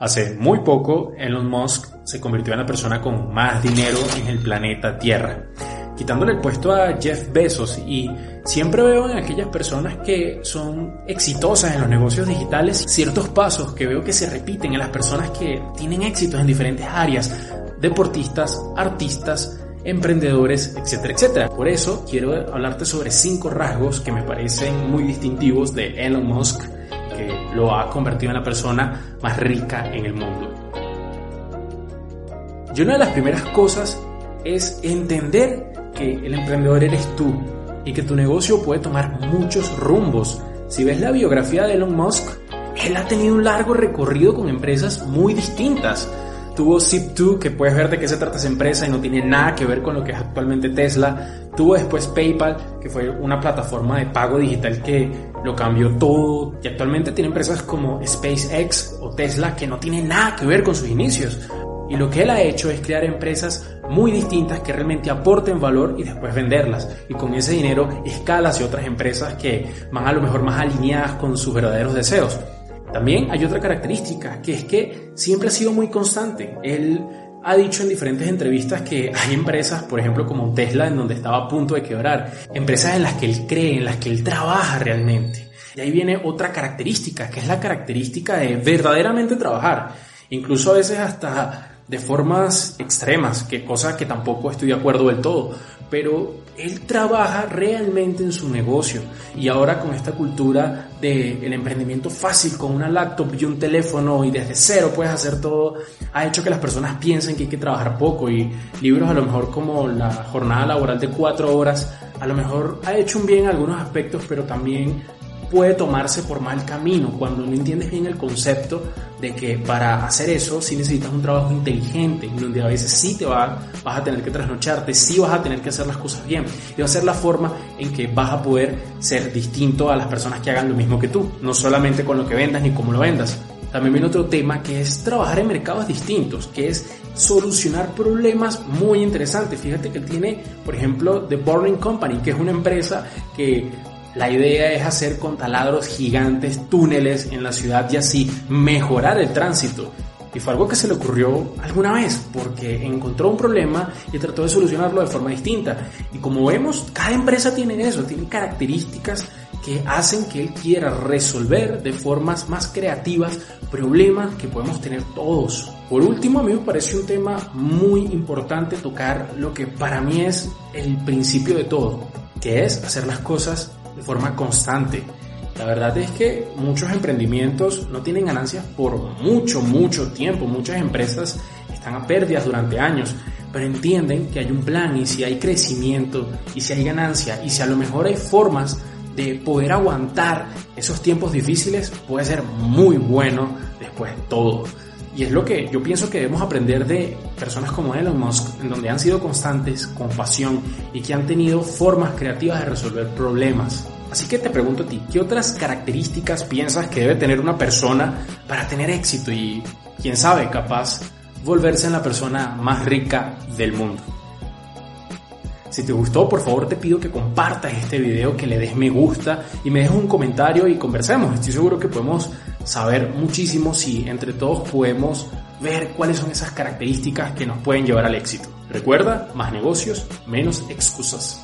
Hace muy poco, Elon Musk se convirtió en la persona con más dinero en el planeta Tierra, quitándole el puesto a Jeff Bezos y siempre veo en aquellas personas que son exitosas en los negocios digitales ciertos pasos que veo que se repiten en las personas que tienen éxitos en diferentes áreas, deportistas, artistas, emprendedores, etcétera, etcétera. Por eso quiero hablarte sobre cinco rasgos que me parecen muy distintivos de Elon Musk lo ha convertido en la persona más rica en el mundo. Y una de las primeras cosas es entender que el emprendedor eres tú y que tu negocio puede tomar muchos rumbos. Si ves la biografía de Elon Musk, él ha tenido un largo recorrido con empresas muy distintas Tuvo Zip2, que puedes ver de qué se trata esa empresa y no tiene nada que ver con lo que es actualmente Tesla. Tuvo después PayPal, que fue una plataforma de pago digital que lo cambió todo. Y actualmente tiene empresas como SpaceX o Tesla que no tienen nada que ver con sus inicios. Y lo que él ha hecho es crear empresas muy distintas que realmente aporten valor y después venderlas. Y con ese dinero escala hacia otras empresas que van a lo mejor más alineadas con sus verdaderos deseos. También hay otra característica, que es que siempre ha sido muy constante. Él ha dicho en diferentes entrevistas que hay empresas, por ejemplo como Tesla, en donde estaba a punto de quebrar, empresas en las que él cree, en las que él trabaja realmente. Y ahí viene otra característica, que es la característica de verdaderamente trabajar, incluso a veces hasta de formas extremas, que cosa que tampoco estoy de acuerdo del todo, pero él trabaja realmente en su negocio. Y ahora con esta cultura del el emprendimiento fácil con una laptop y un teléfono y desde cero puedes hacer todo, ha hecho que las personas piensen que hay que trabajar poco. Y libros a lo mejor como la jornada laboral de cuatro horas, a lo mejor ha hecho un bien en algunos aspectos, pero también puede tomarse por mal camino cuando no entiendes bien el concepto de que para hacer eso sí necesitas un trabajo inteligente, donde a veces sí te va, vas a tener que trasnocharte, sí vas a tener que hacer las cosas bien, y va a ser la forma en que vas a poder ser distinto a las personas que hagan lo mismo que tú, no solamente con lo que vendas ni cómo lo vendas. También viene otro tema que es trabajar en mercados distintos, que es solucionar problemas muy interesantes. Fíjate que tiene, por ejemplo, The Boring Company, que es una empresa que la idea es hacer con taladros gigantes túneles en la ciudad y así mejorar el tránsito. Y fue algo que se le ocurrió alguna vez, porque encontró un problema y trató de solucionarlo de forma distinta. Y como vemos, cada empresa tiene eso, tiene características que hacen que él quiera resolver de formas más creativas problemas que podemos tener todos. Por último, a mí me parece un tema muy importante tocar lo que para mí es el principio de todo, que es hacer las cosas de forma constante. La verdad es que muchos emprendimientos no tienen ganancias por mucho, mucho tiempo. Muchas empresas están a pérdidas durante años, pero entienden que hay un plan y si hay crecimiento y si hay ganancia y si a lo mejor hay formas de poder aguantar esos tiempos difíciles, puede ser muy bueno después de todo. Y es lo que yo pienso que debemos aprender de personas como Elon Musk, en donde han sido constantes, con pasión y que han tenido formas creativas de resolver problemas. Así que te pregunto a ti, ¿qué otras características piensas que debe tener una persona para tener éxito y, quién sabe, capaz volverse en la persona más rica del mundo? Si te gustó, por favor te pido que compartas este video, que le des me gusta y me dejes un comentario y conversemos. Estoy seguro que podemos saber muchísimo si entre todos podemos ver cuáles son esas características que nos pueden llevar al éxito. Recuerda, más negocios, menos excusas.